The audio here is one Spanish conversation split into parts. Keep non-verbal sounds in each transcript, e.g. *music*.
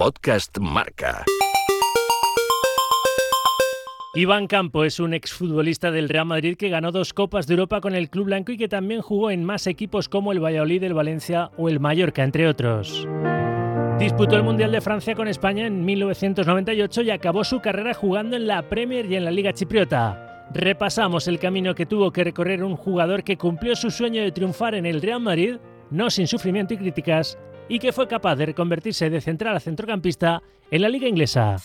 Podcast Marca. Iván Campo es un exfutbolista del Real Madrid que ganó dos Copas de Europa con el Club Blanco y que también jugó en más equipos como el Valladolid, el Valencia o el Mallorca, entre otros. Disputó el Mundial de Francia con España en 1998 y acabó su carrera jugando en la Premier y en la Liga Chipriota. Repasamos el camino que tuvo que recorrer un jugador que cumplió su sueño de triunfar en el Real Madrid, no sin sufrimiento y críticas, y que fue capaz de reconvertirse de central a centrocampista en la Liga Inglesa.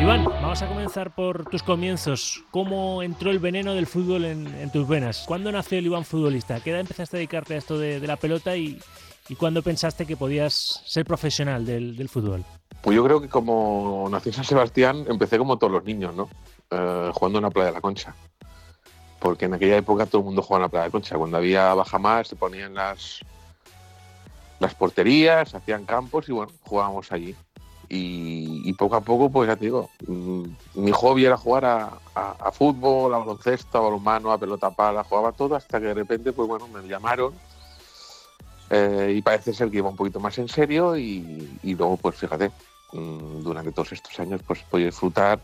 Iván, vamos a comenzar por tus comienzos. ¿Cómo entró el veneno del fútbol en, tus venas? ¿Cuándo nació el Iván futbolista? ¿Qué edad empezaste a dedicarte a esto de, la pelota y, cuándo pensaste que podías ser profesional del, fútbol? Pues yo creo que como nací en San Sebastián, empecé como todos los niños, ¿no? Eh, jugando en la playa de la Concha. Porque en aquella época todo el mundo jugaba en la playa de la Concha. Cuando había bajamar se ponían las, las porterías, hacían campos y bueno, jugábamos allí. Y, poco a poco, pues ya te digo, mm, mi hobby era jugar a, fútbol, a baloncesto, a balonmano, a pelota pala, jugaba todo hasta que de repente, pues bueno, me llamaron eh, y parece ser que iba un poquito más en serio y, luego, pues fíjate, mm, durante todos estos años, pues pude disfrutar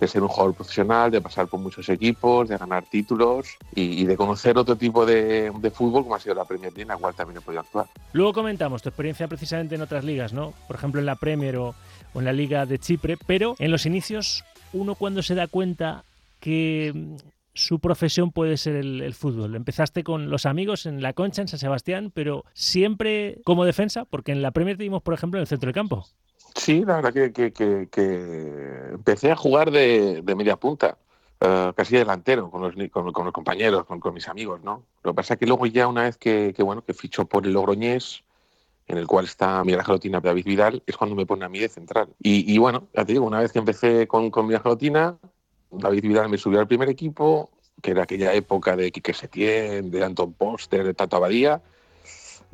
de ser un jugador profesional, de pasar por muchos equipos, de ganar títulos y, de conocer otro tipo de, fútbol como ha sido la Premier League, en la cual también he podido actuar. Luego comentamos tu experiencia precisamente en otras ligas, ¿no? Por ejemplo en la Premier o, en la Liga de Chipre, pero en los inicios uno cuando se da cuenta que mm, su profesión puede ser el, fútbol. Empezaste con los amigos en la Concha, en San Sebastián, pero siempre como defensa, porque en la Premier te dimos, por ejemplo, en el centro del campo. Sí, la verdad que, empecé a jugar de, media punta, eh, casi delantero, con los, con, los compañeros, con, mis amigos, ¿no? Lo que pasa es que luego ya una vez que, bueno, que fichó por el Logroñés, en el cual está Miguel Gelotina David Vidal, es cuando me pone a mí de central. Y, bueno, ya te digo, una vez que empecé con, con Miguel Gelotina, David Vidal me subió al primer equipo, que era aquella época de Quique Setién, de Anton Poster, de Tato Abadía,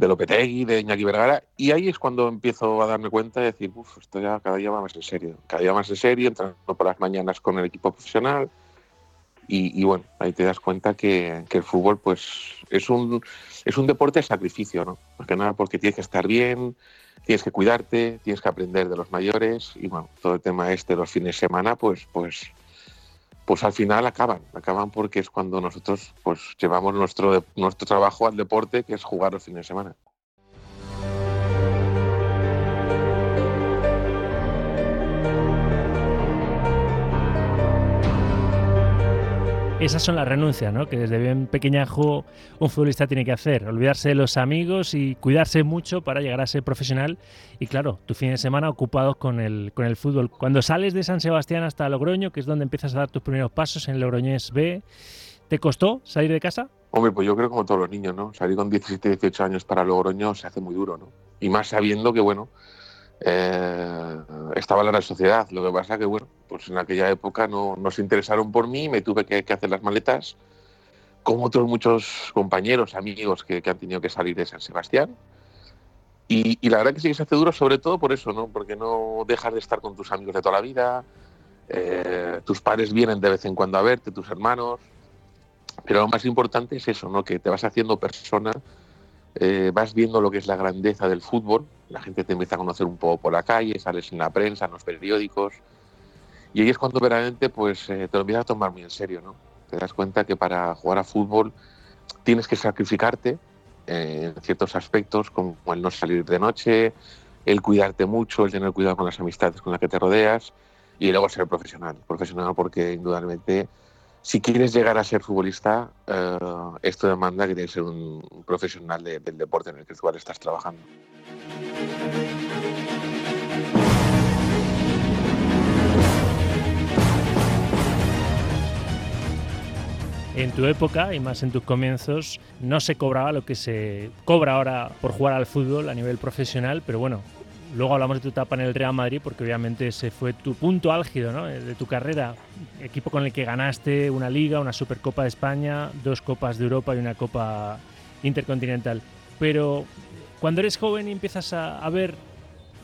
de Lopetegui, de Iñaki Vergara, y ahí es cuando empiezo a darme cuenta de decir, uff, esto ya cada día va más en serio, cada día más en serio, entrando por las mañanas con el equipo profesional, y, bueno, ahí te das cuenta que, el fútbol pues es un, es un deporte de sacrificio, ¿no? Más que nada porque tienes que estar bien, tienes que cuidarte, tienes que aprender de los mayores, y bueno, todo el tema este los fines de semana, pues, pues pues al final acaban, acaban porque es cuando nosotros pues llevamos nuestro, nuestro trabajo al deporte, que es jugar los fines de semana. Esas son las renuncias, ¿no? Que desde bien pequeñajo un futbolista tiene que hacer. Olvidarse de los amigos y cuidarse mucho para llegar a ser profesional. Y claro, tu fin de semana ocupado con el, con el fútbol. Cuando sales de San Sebastián hasta Logroño, que es donde empiezas a dar tus primeros pasos en Logroñés B, ¿te costó salir de casa? Hombre, pues yo creo como todos los niños, ¿no? Salir con 17, 18 años para Logroño se hace muy duro, ¿no? Y más sabiendo que, bueno, eh, estaba la sociedad. Lo que pasa que, bueno, pues en aquella época no, se interesaron por mí, me tuve que, hacer las maletas, como otros muchos compañeros, amigos que, han tenido que salir de San Sebastián. Y, la verdad que sí que se hace duro, sobre todo por eso, ¿no? Porque no dejas de estar con tus amigos de toda la vida, eh, tus padres vienen de vez en cuando a verte, tus hermanos, pero lo más importante es eso, ¿no? Que te vas haciendo persona eh, vas viendo lo que es la grandeza del fútbol, la gente te empieza a conocer un poco por la calle, sales en la prensa, en los periódicos, y ahí es cuando verdaderamente pues, eh, te lo empiezas a tomar muy en serio, ¿no? Te das cuenta que para jugar a fútbol tienes que sacrificarte eh, en ciertos aspectos, como el no salir de noche, el cuidarte mucho, el tener cuidado con las amistades con las que te rodeas, y luego ser profesional. Profesional porque indudablemente si quieres llegar a ser futbolista, eh, esto demanda que tienes que ser un profesional del deporte en el que tú estás trabajando. En tu época y más en tus comienzos no se cobraba lo que se cobra ahora por jugar al fútbol a nivel profesional, pero bueno, Luego hablamos de tu etapa en el Real Madrid, porque obviamente ese fue tu punto álgido ¿no? de tu carrera. Equipo con el que ganaste una liga, una Supercopa de España, dos Copas de Europa y una Copa Intercontinental. Pero cuando eres joven y empiezas a, ver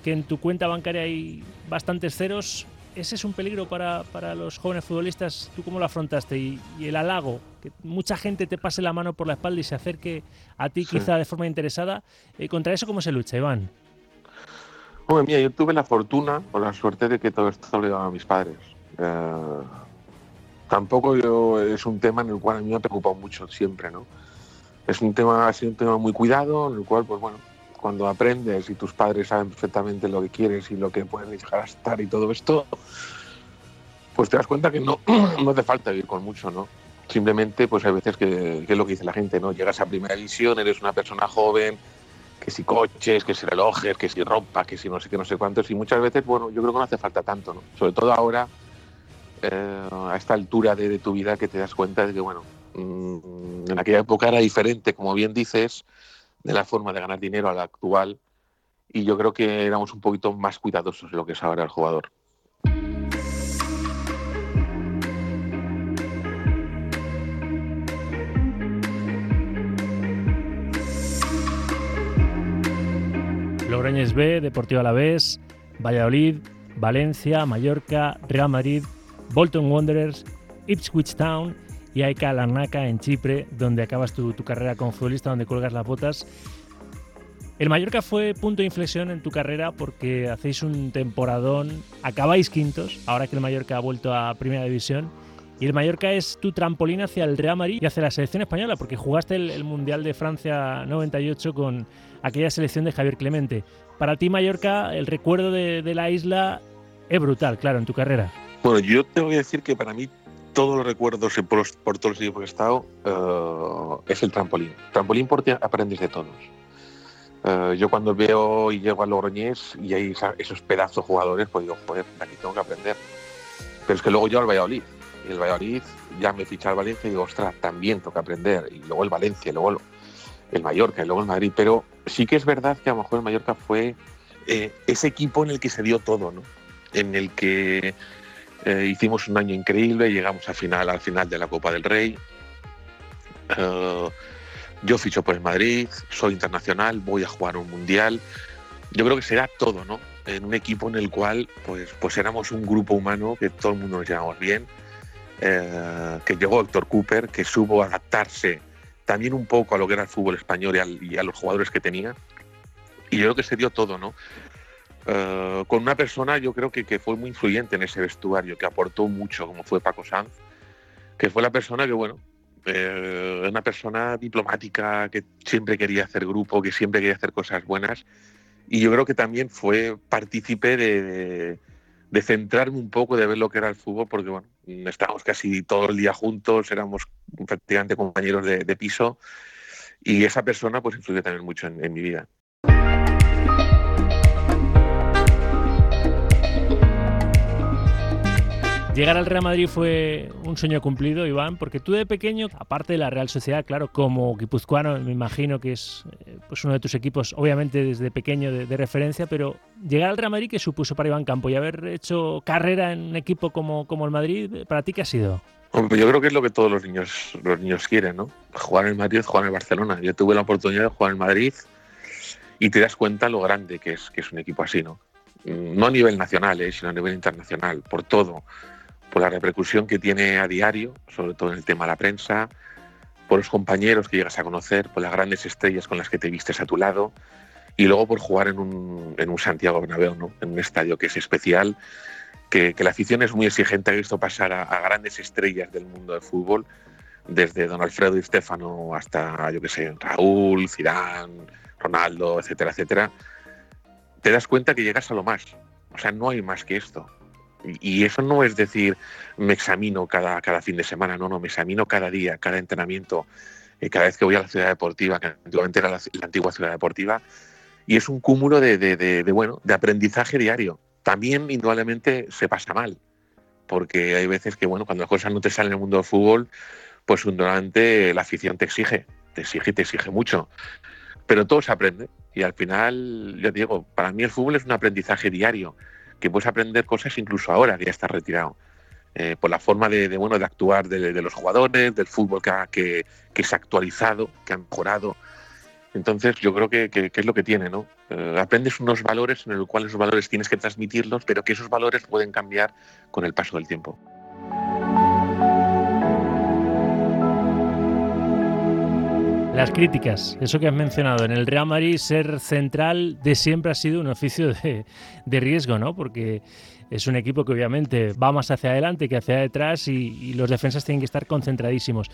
que en tu cuenta bancaria hay bastantes ceros, ese es un peligro para, los jóvenes futbolistas. ¿Tú cómo lo afrontaste? Y, el halago, que mucha gente te pase la mano por la espalda y se acerque a ti quizá de forma interesada. Eh, ¿Contra eso cómo se lucha, Iván? Hombre, mía, yo tuve la fortuna o la suerte de que todo esto lo a mis padres. Eh, tampoco yo, es un tema en el cual a mí me ha preocupado mucho siempre, ¿no? Es un tema, ha sido un tema muy cuidado, en el cual, pues bueno, cuando aprendes y tus padres saben perfectamente lo que quieres y lo que a estar y todo esto, pues te das cuenta que no, *clears throat* no hace falta vivir con mucho, ¿no? Simplemente, pues hay veces que, que, es lo que dice la gente, ¿no? Llegas a primera división, eres una persona joven, que si coches, que si relojes, que si ropa, que si no sé qué, no sé cuántos, y muchas veces, bueno, yo creo que no hace falta tanto, ¿no? Sobre todo ahora, eh, a esta altura de, tu vida, que te das cuenta de que, bueno, mm, en aquella época era diferente, como bien dices, de la forma de ganar dinero a la actual, y yo creo que éramos un poquito más cuidadosos de lo que es ahora el jugador. Logroñés B, Deportivo Alavés, Valladolid, Valencia, Mallorca, Real Madrid, Bolton Wanderers, Ipswich Town y AEK Larnaca en Chipre, donde acabas tu, carrera como futbolista, donde cuelgas las botas. El Mallorca fue punto de inflexión en tu carrera porque hacéis un temporadón, acabáis quintos, ahora que el Mallorca ha vuelto a Primera División, y el Mallorca es tu trampolín hacia el Real Madrid y hacia la selección española, porque jugaste el, Mundial de Francia 98 con aquella selección de Javier Clemente. Para ti, Mallorca, el recuerdo de, de la isla es brutal, claro, en tu carrera. Bueno, yo tengo que decir que para mí todos los recuerdos por, por todos los sitios que he estado eh, es el trampolín. Trampolín porque aprendes de todos. Eh, yo cuando veo y llego a Logroñés y hay esos pedazos jugadores, pues digo, joder, aquí tengo que aprender. Pero es que luego yo al Valladolid. Y el Valladolid ya me ficha al Valencia y digo, ostras, también tengo que aprender. Y luego el Valencia, y luego el Mallorca, y luego el Madrid. Pero sí que es verdad que a lo mejor el Mallorca fue eh, ese equipo en el que se dio todo, ¿no? En el que eh, hicimos un año increíble, llegamos al final, al final de la Copa del Rey. Eh, yo ficho por el Madrid, soy internacional, voy a jugar un mundial. Yo creo que será todo, ¿no? En un equipo en el cual pues, pues éramos un grupo humano que todo el mundo nos llevamos bien, eh, que llegó Héctor Cooper, que supo adaptarse también un poco a lo que era el fútbol español y a los jugadores que tenía. Y yo creo que se dio todo, ¿no? Eh, con una persona yo creo que, que, fue muy influyente en ese vestuario, que aportó mucho, como fue Paco Sanz, que fue la persona que, bueno, eh, una persona diplomática que siempre quería hacer grupo, que siempre quería hacer cosas buenas, y yo creo que también fue partícipe de, de, centrarme un poco, de ver lo que era el fútbol, porque, bueno, estábamos casi todo el día juntos, éramos prácticamente compañeros de, piso, y esa persona pues influyó también mucho en mi vida. Llegar al Real Madrid fue un sueño cumplido, Iván, porque tú de pequeño, aparte de la Real Sociedad, claro, como guipuzcoano, me imagino que es eh, pues uno de tus equipos, obviamente desde pequeño de, referencia, pero llegar al Real Madrid, ¿qué supuso para Iván Campo? Y haber hecho carrera en un equipo como, como el Madrid, ¿para ti qué ha sido? yo creo que es lo que todos los niños, los niños quieren, ¿no? Jugar en Madrid, jugar en el Barcelona. Yo tuve la oportunidad de jugar en Madrid y te das cuenta lo grande que es, que es un equipo así, ¿no? No a nivel nacional, eh, sino a nivel internacional, por todo por la repercusión que tiene a diario, sobre todo en el tema de la prensa, por los compañeros que llegas a conocer, por las grandes estrellas con las que te vistes a tu lado y luego por jugar en un, en un Santiago Bernabéu, ¿no? en un estadio que es especial, que, la afición es muy exigente, ha visto pasar a, grandes estrellas del mundo del fútbol, desde Don Alfredo y Stefano hasta, yo qué sé, Raúl, Zidane, Ronaldo, etcétera, etcétera, te das cuenta que llegas a lo más. O sea, no hay más que esto. Y eso no es decir, me examino cada, cada fin de semana, no, no, me examino cada día, cada entrenamiento, eh, cada vez que voy a la ciudad deportiva, que antiguamente era la, antigua ciudad deportiva, y es un cúmulo de, de, bueno, de aprendizaje diario. También, indudablemente, se pasa mal, porque hay veces que, bueno, cuando las cosas no te salen en el mundo del fútbol, pues indudablemente la afición te exige, te exige te exige mucho. Pero todo se aprende, y al final, yo digo, para mí el fútbol es un aprendizaje diario que puedes aprender cosas incluso ahora que ya estás retirado. Eh, por la forma de, bueno, de actuar de, los jugadores, del fútbol que, que, se ha actualizado, que ha mejorado. Entonces yo creo que, es lo que tiene, ¿no? Eh, aprendes unos valores en los cuales esos valores tienes que transmitirlos, pero que esos valores pueden cambiar con el paso del tiempo. Las críticas, eso que has mencionado, en el Real Madrid ser central de siempre ha sido un oficio de, riesgo, ¿no? Porque es un equipo que obviamente va más hacia adelante que hacia detrás y, los defensas tienen que estar concentradísimos.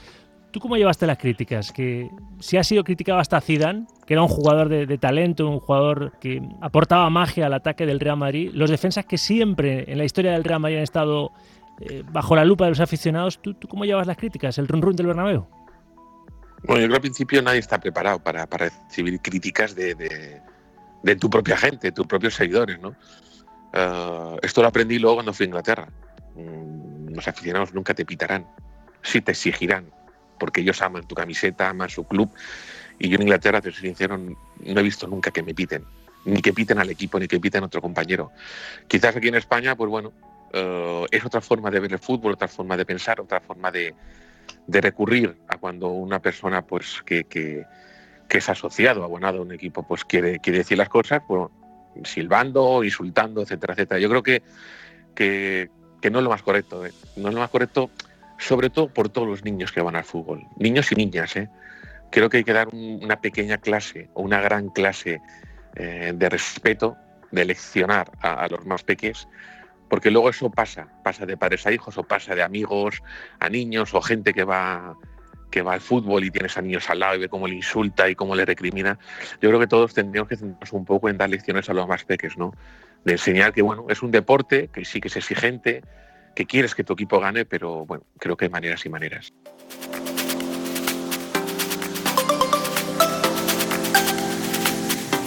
¿Tú cómo llevaste las críticas? Que si ha sido criticado hasta Zidane, que era un jugador de, talento, un jugador que aportaba magia al ataque del Real Madrid, los defensas que siempre en la historia del Real Madrid han estado eh, bajo la lupa de los aficionados, ¿tú, cómo llevas las críticas? ¿El run run del Bernabéu? Bueno, yo creo que al principio nadie está preparado para, recibir críticas de, tu propia gente, de tus propios seguidores, ¿no? Eh, esto lo aprendí luego cuando fui a Inglaterra. Mm, los aficionados nunca te pitarán, sí te exigirán, porque ellos aman tu camiseta, aman su club. Y yo en Inglaterra, te soy sincero, no he visto nunca que me piten, ni que piten al equipo, ni que piten a otro compañero. Quizás aquí en España, pues bueno, eh, es otra forma de ver el fútbol, otra forma de pensar, otra forma de, de recurrir a cuando una persona pues que, que, es asociado, abonado a un equipo, pues quiere, quiere decir las cosas, pues, silbando, insultando, etcétera, etcétera. Yo creo que, que, no es lo más correcto, ¿eh? no es lo más correcto, sobre todo por todos los niños que van al fútbol, niños y niñas. ¿eh? Creo que hay que dar una pequeña clase o una gran clase eh, de respeto, de leccionar a, a los más pequeños porque luego eso pasa, pasa de padres a hijos o pasa de amigos a niños o gente que va que va al fútbol y tienes a niños al lado y ve cómo le insulta y cómo le recrimina. Yo creo que todos tendríamos que centrarnos un poco en dar lecciones a los más pequeños, ¿no? De enseñar que bueno, es un deporte, que sí que es exigente, que quieres que tu equipo gane, pero bueno, creo que hay maneras y maneras.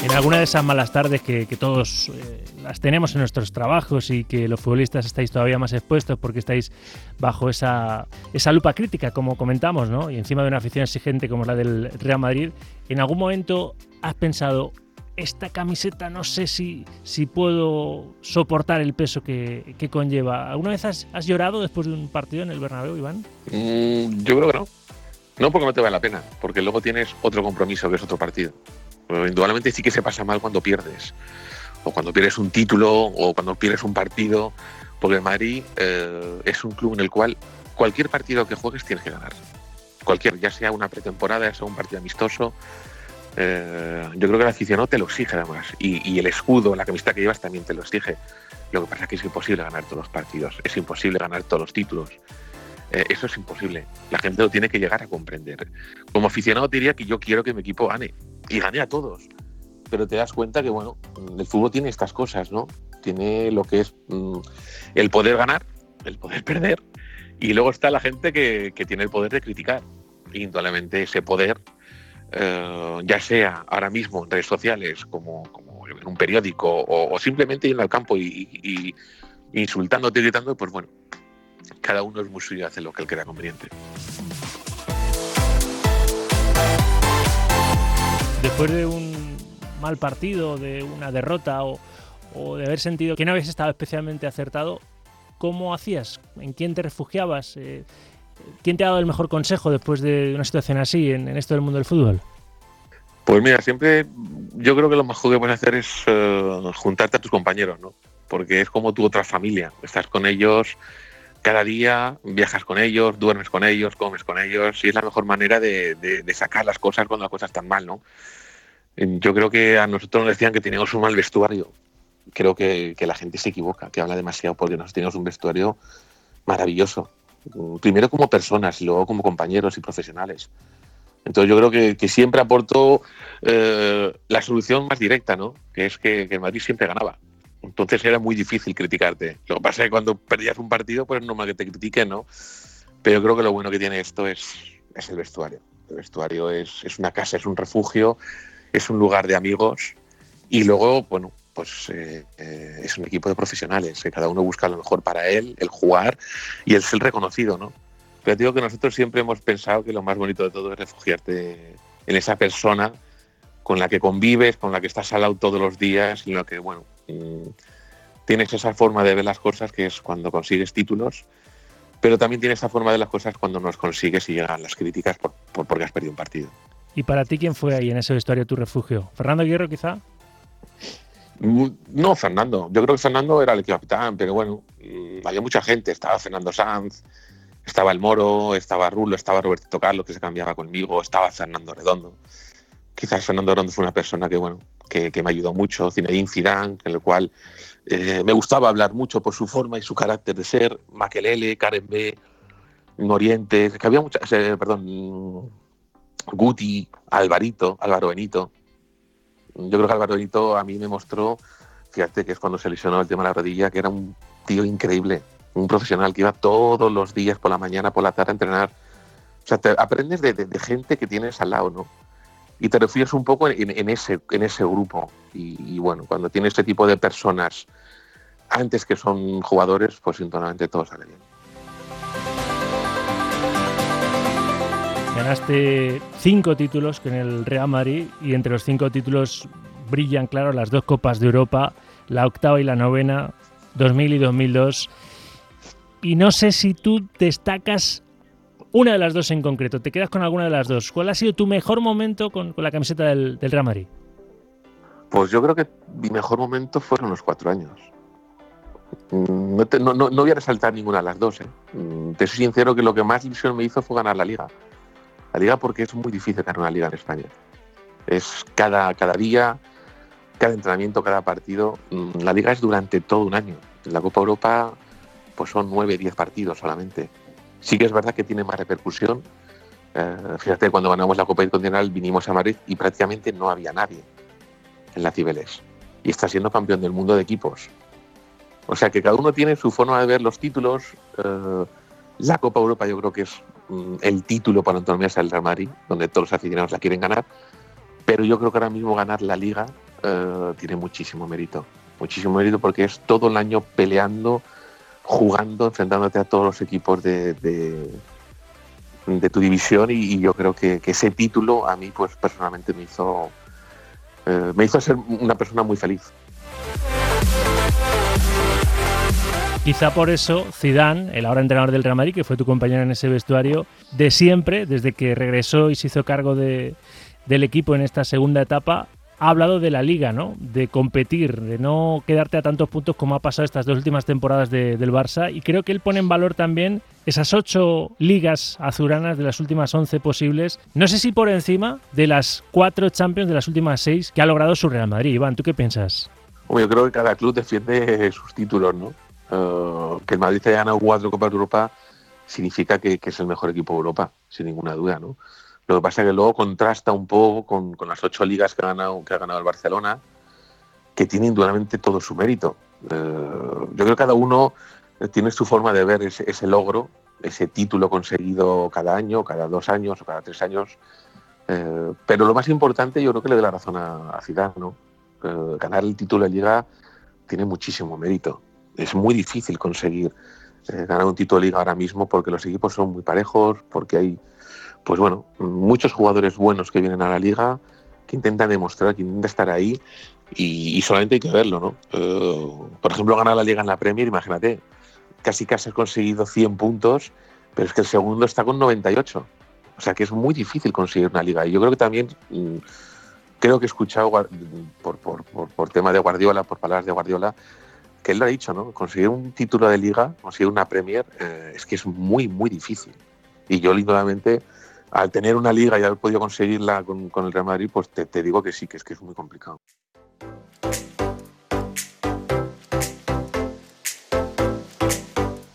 En alguna de esas malas tardes que, todos eh, las tenemos en nuestros trabajos y que los futbolistas estáis todavía más expuestos porque estáis bajo esa, esa lupa crítica, como comentamos, ¿no? y encima de una afición exigente como la del Real Madrid, ¿en algún momento has pensado, esta camiseta no sé si, si puedo soportar el peso que, conlleva? ¿Alguna vez has, llorado después de un partido en el Bernabéu, Iván? Mm, yo creo que no. No porque no te vale la pena, porque luego tienes otro compromiso que es otro partido. Pero indudablemente sí que se pasa mal cuando pierdes, o cuando pierdes un título, o cuando pierdes un partido, porque el Madrid eh, es un club en el cual cualquier partido que juegues tienes que ganar. Cualquier, ya sea una pretemporada, ya sea un partido amistoso. Eh, yo creo que el aficionado te lo exige además. Y, y, el escudo, la camiseta que llevas también te lo exige. Lo que pasa es que es imposible ganar todos los partidos, es imposible ganar todos los títulos. Eh, eso es imposible. La gente lo tiene que llegar a comprender. Como aficionado diría que yo quiero que mi equipo gane y gane a todos. Pero te das cuenta que, bueno, el fútbol tiene estas cosas, ¿no? Tiene lo que es mm, el poder ganar, el poder perder, y luego está la gente que, tiene el poder de criticar. Y indudablemente ese poder, eh, ya sea ahora mismo en redes sociales, como, en un periódico, o, simplemente ir al campo y, y, y insultándote, gritando, pues bueno, cada uno es muy suyo hace lo que él crea conveniente. Después de un mal partido, de una derrota o, de haber sentido que no habías estado especialmente acertado, ¿cómo hacías? ¿En quién te refugiabas? Eh, ¿Quién te ha dado el mejor consejo después de una situación así en, esto del mundo del fútbol? Pues mira, siempre yo creo que lo mejor que puedes hacer es eh, juntarte a tus compañeros, ¿no? Porque es como tu otra familia. Estás con ellos, cada día viajas con ellos, duermes con ellos, comes con ellos, y es la mejor manera de, sacar las cosas cuando las cosas están mal, ¿no? Yo creo que a nosotros nos decían que teníamos un mal vestuario. Creo que, la gente se equivoca, que habla demasiado porque nosotros teníamos un vestuario maravilloso. Primero como personas luego como compañeros y profesionales. Entonces yo creo que, siempre aportó eh, la solución más directa, ¿no? Que es que, que el Madrid siempre ganaba. Entonces era muy difícil criticarte. Lo que pasa es que cuando perdías un partido, pues es normal que te critiquen, ¿no? Pero creo que lo bueno que tiene esto es, es el vestuario. El vestuario es, es, una casa, es un refugio, es un lugar de amigos y luego, bueno, pues eh, eh, es un equipo de profesionales, que cada uno busca lo mejor para él, el jugar y el ser reconocido, ¿no? Pero digo que nosotros siempre hemos pensado que lo más bonito de todo es refugiarte en esa persona con la que convives, con la que estás al lado todos los días y lo que, bueno, tienes esa forma de ver las cosas que es cuando consigues títulos, pero también tienes esa forma de las cosas cuando no consigues y llegan las críticas por, porque has perdido un partido. ¿Y para ti quién fue ahí en ese vestuario tu refugio? ¿Fernando Hierro quizá? Mm, no, Fernando. Yo creo que Fernando era el capitán, pero bueno, mm, había mucha gente. Estaba Fernando Sanz, estaba el Moro, estaba Rulo, estaba Roberto Carlos, que se cambiaba conmigo, estaba Fernando Redondo. Quizás Fernando Redondo fue una persona que, bueno, que, me ayudó mucho, Zinedine Zidane, en el cual eh, me gustaba hablar mucho por su forma y su carácter de ser, Makelele, Karen B, Oriente, que había muchas, eh, perdón, Guti, Alvarito, Álvaro Benito. Yo creo que Álvaro Benito a mí me mostró, fíjate que es cuando se lesionó el tema de la rodilla, que era un tío increíble, un profesional que iba todos los días por la mañana, por la tarde a entrenar. O sea, te aprendes de, gente que tienes al lado, ¿no? Y te refieres un poco en, ese, en ese grupo. Y, bueno, cuando tienes este tipo de personas antes que son jugadores, pues sintonamente todo sale bien. Ganaste cinco títulos con el Real Madrid y entre los cinco títulos brillan, claro, las dos Copas de Europa, la octava y la novena, 2000 y 2002. Y no sé si tú destacas una de las dos en concreto, te quedas con alguna de las dos. ¿Cuál ha sido tu mejor momento con, la camiseta del, Real Madrid? Pues yo creo que mi mejor momento fueron los cuatro años. Mm, no, no, no, voy a resaltar ninguna de las dos. ¿eh? Mm, te soy sincero que lo que más ilusión me hizo fue ganar la liga. La liga porque es muy difícil ganar una liga en España. Es cada, cada día, cada entrenamiento, cada partido. Mm, la liga es durante todo un año. En la Copa Europa pues son nueve, diez partidos solamente. Sí que es verdad que tiene más repercusión. Eh, fíjate, cuando ganamos la Copa Intercontinental vinimos a Madrid y prácticamente no había nadie en la Cibeles. Y está siendo campeón del mundo de equipos. O sea que cada uno tiene su forma de ver los títulos. Eh, la Copa Europa yo creo que es mm, el título para Antonio el Real Madrid, donde todos los aficionados la quieren ganar. Pero yo creo que ahora mismo ganar la Liga eh, tiene muchísimo mérito. Muchísimo mérito porque es todo el año peleando, jugando, enfrentándote a todos los equipos de, de, tu división y, yo creo que, ese título a mí pues personalmente me hizo, eh, me hizo ser una persona muy feliz. Quizá por eso Zidane, el ahora entrenador del Real Madrid, que fue tu compañero en ese vestuario, de siempre, desde que regresó y se hizo cargo de, del equipo en esta segunda etapa, ha hablado de la liga, ¿no? De competir, de no quedarte a tantos puntos como ha pasado estas dos últimas temporadas del Barça. Y creo que él pone en valor también esas ocho ligas azuranas de las últimas once posibles. No sé si por encima de las cuatro Champions de las últimas seis que ha logrado su Real Madrid. Iván, ¿tú qué piensas? yo creo que cada club defiende sus títulos, ¿no? Eh, que el Madrid haya ganado cuatro Copas de Europa significa que, es el mejor equipo de Europa, sin ninguna duda, ¿no? Lo que pasa es que luego contrasta un poco con, las ocho ligas que ha, ganado, que ha ganado el Barcelona, que tiene indudablemente todo su mérito. Eh, yo creo que cada uno tiene su forma de ver ese, logro, ese título conseguido cada año, cada dos años o cada tres años. Eh, pero lo más importante, yo creo que le doy la razón a, a ¿no? ganar el título de liga tiene muchísimo mérito es muy difícil conseguir eh, ganar un título de liga ahora mismo porque los equipos son muy parejos, porque hay, pues bueno, muchos jugadores buenos que vienen a la liga, que intentan demostrar, que intentan estar ahí y, solamente hay que verlo, ¿no? Eh, por ejemplo, ganar la liga en la Premier, imagínate, casi casi has conseguido 100 puntos, pero es que el segundo está con 98. O sea que es muy difícil conseguir una liga. Y yo creo que también, mm, creo que he escuchado por, por, por, tema de Guardiola, por palabras de Guardiola, que él lo ha dicho, ¿no? Conseguir un título de liga, conseguir una Premier, eh, es que es muy, muy difícil. Y yo, lindamente, al tener una liga y haber podido conseguirla con, el Real Madrid, pues te, digo que sí, que es que es muy complicado.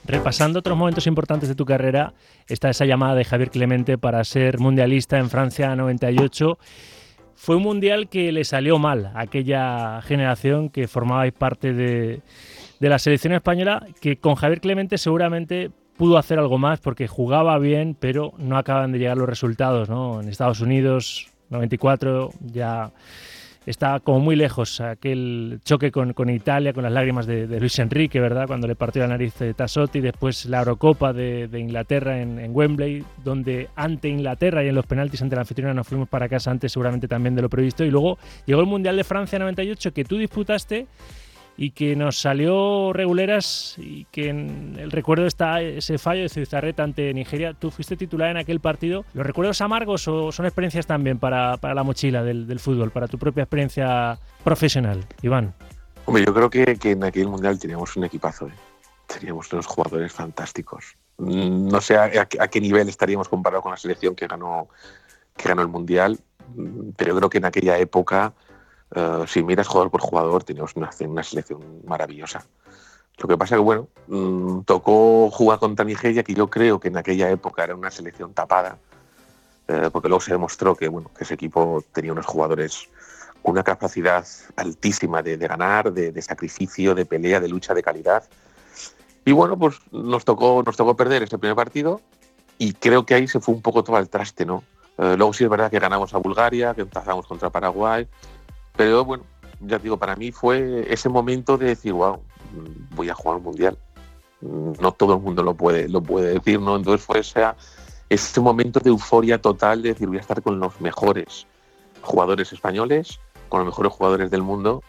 Repasando otros momentos importantes de tu carrera, está esa llamada de Javier Clemente para ser mundialista en Francia 98 fue un mundial que le salió mal a aquella generación que formabais parte de, la selección española, que con Javier Clemente seguramente pudo hacer algo más porque jugaba bien, pero no acaban de llegar los resultados. ¿no? En Estados Unidos, 94, ya está como muy lejos aquel choque con, Italia, con las lágrimas de, Luis Enrique, ¿verdad? Cuando le partió la nariz de Tassotti, después la Eurocopa de, Inglaterra en, Wembley, donde ante Inglaterra y en los penaltis ante la anfitriona nos fuimos para casa antes seguramente también de lo previsto, y luego llegó el Mundial de Francia 98 que tú disputaste y que nos salió reguleras y que en el recuerdo está ese fallo de Zubizarreta ante Nigeria. Tú fuiste titular en aquel partido. ¿Los recuerdos amargos o son experiencias también para, la mochila del, fútbol, para tu propia experiencia profesional, Iván? Hombre, yo creo que, en aquel mundial teníamos un equipazo. ¿eh? Teníamos unos jugadores fantásticos. Mm, no sé a, qué nivel estaríamos comparados con la selección que ganó, que ganó el mundial, mm, pero creo que en aquella época eh, si miras jugador por jugador, teníamos una, selección maravillosa. Lo que pasa que, bueno, mm, tocó jugar contra Nigeria, que yo creo que en aquella época era una selección tapada, eh, porque luego se demostró que, bueno, que ese equipo tenía unos jugadores con una capacidad altísima de, ganar, de, sacrificio, de pelea, de lucha, de calidad. Y bueno, pues nos tocó, nos tocó perder ese primer partido y creo que ahí se fue un poco todo al traste, ¿no? Eh, luego sí es verdad que ganamos a Bulgaria, que empezamos contra Paraguay, pero bueno, ya digo, para mí fue ese momento de decir, wow, voy a jugar un mundial. No todo el mundo lo puede, lo puede decir, ¿no? Entonces fue ese, ese momento de euforia total de decir, voy a estar con los mejores jugadores españoles, con los mejores jugadores del mundo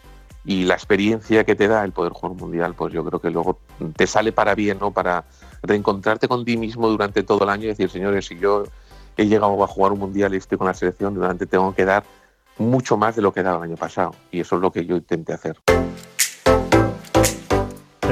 y la experiencia que te da el poder jugar un mundial, pues yo creo que luego te sale para bien, ¿no? Para reencontrarte con ti mismo durante todo el año y decir, señores, si yo he llegado a jugar un mundial y estoy con la selección, durante tengo que dar mucho más de lo que daba el año pasado. Y eso es lo que yo intenté hacer.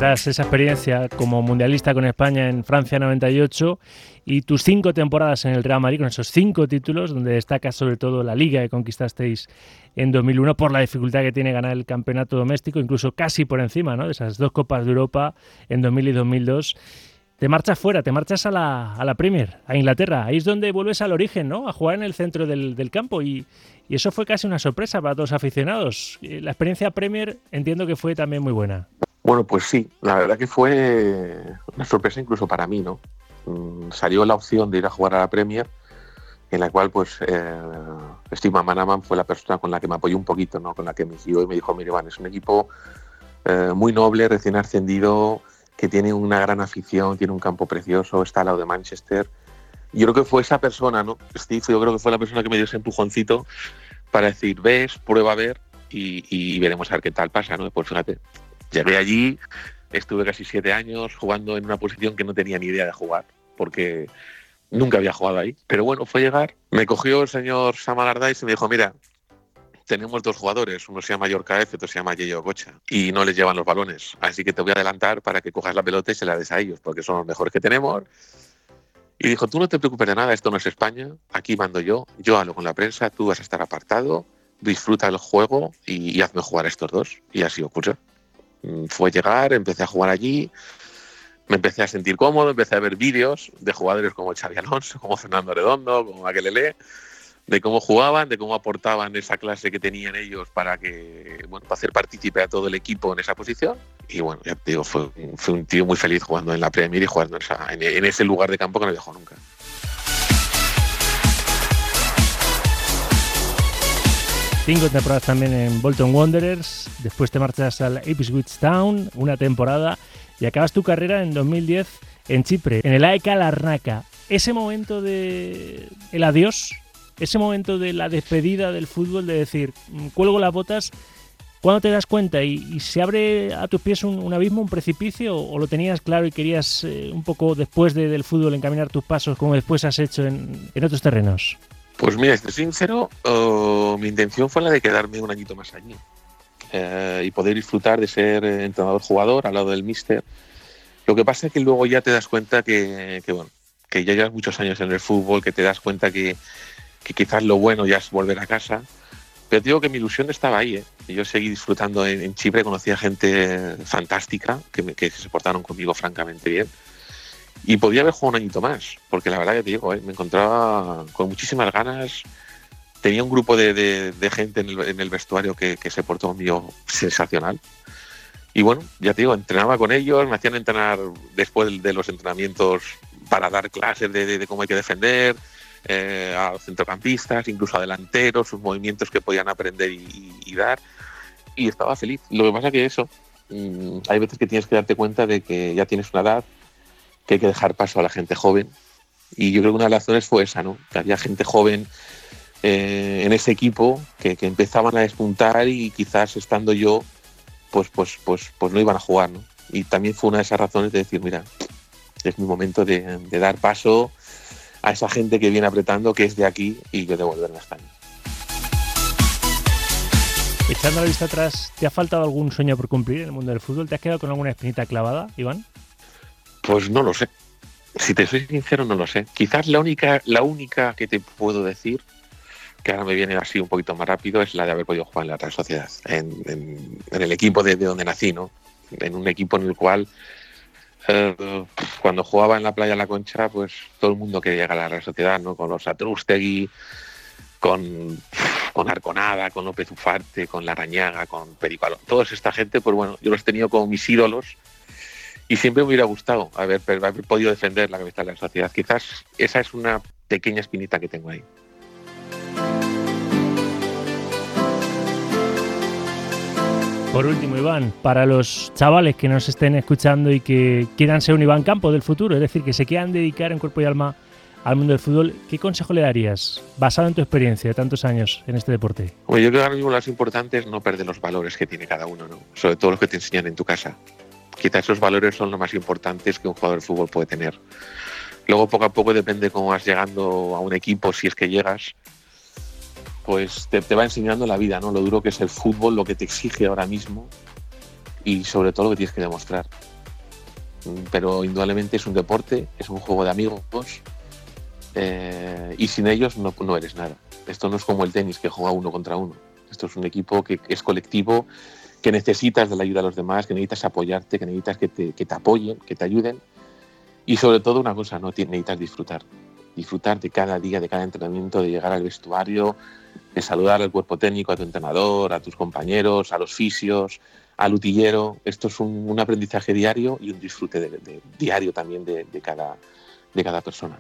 Tras esa experiencia como mundialista con España en Francia 98 y tus cinco temporadas en el Real Madrid, con esos cinco títulos, donde destaca sobre todo la liga que conquistasteis en 2001 por la dificultad que tiene ganar el campeonato doméstico, incluso casi por encima ¿no? de esas dos Copas de Europa en 2000 y 2002 te marchas fuera, te marchas a la, a la, Premier, a Inglaterra. Ahí es donde vuelves al origen, ¿no? A jugar en el centro del, del campo. Y, y, eso fue casi una sorpresa para todos los aficionados. La experiencia Premier entiendo que fue también muy buena. Bueno, pues sí, la verdad que fue una sorpresa incluso para mí, ¿no? Mm, salió la opción de ir a jugar a la Premier, en la cual, pues, eh, Steve Manaman fue la persona con la que me apoyó un poquito, ¿no? Con la que me guió y me dijo, mire, Iván, es un equipo eh, muy noble, recién ascendido, que tiene una gran afición, tiene un campo precioso, está al lado de Manchester. Yo creo que fue esa persona, ¿no? Steve, yo creo que fue la persona que me dio ese empujoncito para decir, ves, prueba a ver y, veremos a ver qué tal pasa, ¿no? Pues fíjate, llegué allí, estuve casi siete años jugando en una posición que no tenía ni idea de jugar, porque nunca había jugado ahí. Pero bueno, fue llegar, me cogió el señor Sam y me dijo, mira, tenemos dos jugadores, uno se llama Yorkaef y otro se llama Yeyo Gocha, y no les llevan los balones. Así que te voy a adelantar para que cojas la pelota y se la des a ellos, porque son los mejores que tenemos. Y dijo, tú no te preocupes de nada, esto no es España, aquí mando yo, yo hablo con la prensa, tú vas a estar apartado, disfruta el juego y, hazme jugar a estos dos. Y así ocurrió. Mm, fue llegar, empecé a jugar allí, me empecé a sentir cómodo, empecé a ver vídeos de jugadores como Xavi Alonso, como Fernando Redondo, como Aquelele de cómo jugaban, de cómo aportaban esa clase que tenían ellos para que, bueno, para hacer partícipe a todo el equipo en esa posición. Y bueno, ya te digo, fue, un tío muy feliz jugando en la Premier y jugando en, ese lugar de campo que no dejó nunca. Cinco temporadas también en Bolton Wanderers, después te marchas al Ipswich Town, una temporada, y acabas tu carrera en 2010 en Chipre, en el AEK Larnaca. Ese momento de el adiós ese momento de la despedida del fútbol, de decir, mm, cuelgo las botas, ¿cuándo te das cuenta? ¿Y, se abre a tus pies un, abismo, un precipicio? ¿O lo tenías claro y querías eh, un poco después del fútbol encaminar tus pasos como después has hecho en, otros terrenos? Pues mira, estoy sincero, mi intención fue la de quedarme un añito más allí eh, y poder disfrutar de ser entrenador-jugador al lado del míster. Lo que pasa es que luego ya te das cuenta que, bueno, que ya llevas muchos años en el fútbol, que te das cuenta que quizás lo bueno ya es volver a casa. Pero digo que mi ilusión estaba ahí. ¿eh? Yo seguí disfrutando en, Chipre, conocí a gente fantástica que, se portaron conmigo francamente bien. Y podía haber jugado un añito más, porque la verdad que te digo, ¿eh? me encontraba con muchísimas ganas. Tenía un grupo de, gente en el, vestuario que, se portó conmigo sensacional. Y bueno, ya te digo, entrenaba con ellos, me hacían entrenar después de los entrenamientos para dar clases de cómo hay que defender, eh, a los centrocampistas, incluso a delanteros, sus movimientos que podían aprender y, dar. Y estaba feliz. Lo que pasa que eso, mm, hay veces que tienes que darte cuenta de que ya tienes una edad, que hay que dejar paso a la gente joven. Y yo creo que una de las razones fue esa, ¿no? Que había gente joven eh, en ese equipo que, empezaban a despuntar y quizás estando yo pues, pues, pues, pues no iban a jugar, ¿no? Y también fue una de esas razones de decir, mira, es mi momento de, dar paso a esa gente que viene apretando, que es de aquí y que devolverme a España. Echando la vista atrás, ¿te ha faltado algún sueño por cumplir en el mundo del fútbol? ¿Te has quedado con alguna espinita clavada, Iván? Pues no lo sé. Si te soy sincero, no lo sé. Quizás la única, la única que te puedo decir, que ahora me viene así un poquito más rápido, es la de haber podido jugar en la Real Sociedad, en, el equipo de, donde nací, ¿no? En un equipo en el cual eh, cuando jugaba en la playa La Concha, pues todo el mundo quería llegar a la Sociedad, ¿no? Con los Atrustegui, con, con Arconada, con López Ufarte, con Larañaga, con Perico Toda esta gente, pues bueno, yo los he tenido como mis ídolos y siempre me hubiera gustado haber, podido defender la cabeza de la sociedad. Quizás esa es una pequeña espinita que tengo ahí. Por último, Iván, para los chavales que nos estén escuchando y que quieran ser un Iván Campo del futuro, es decir, que se quieran dedicar en cuerpo y alma al mundo del fútbol, ¿qué consejo le darías, basado en tu experiencia de tantos años en este deporte? yo creo que ahora mismo lo más importante es no perder los valores que tiene cada uno, ¿no? sobre todo los que te enseñan en tu casa. Quizás esos valores son los más importantes que un jugador de fútbol puede tener. Luego, poco a poco, depende cómo vas llegando a un equipo, si es que llegas, pues te, va enseñando la vida, ¿no? Lo duro que es el fútbol, lo que te exige ahora mismo y sobre todo lo que tienes que demostrar. Pero indudablemente es un deporte, es un juego de amigos eh, y sin ellos no, no, eres nada. Esto no es como el tenis que juega uno contra uno. Esto es un equipo que es colectivo, que necesitas de la ayuda de los demás, que necesitas apoyarte, que necesitas que te, que te apoyen, que te ayuden. Y sobre todo una cosa, no necesitas disfrutar. Disfrutar de cada día, de cada entrenamiento, de llegar al vestuario, de saludar al cuerpo técnico, a tu entrenador, a tus compañeros, a los fisios, al utillero. Esto es un, aprendizaje diario y un disfrute diario también de, cada, de cada persona.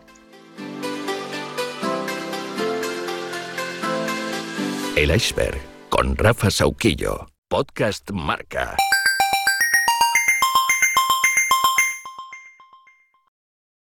El iceberg con Rafa Sauquillo. Podcast Marca.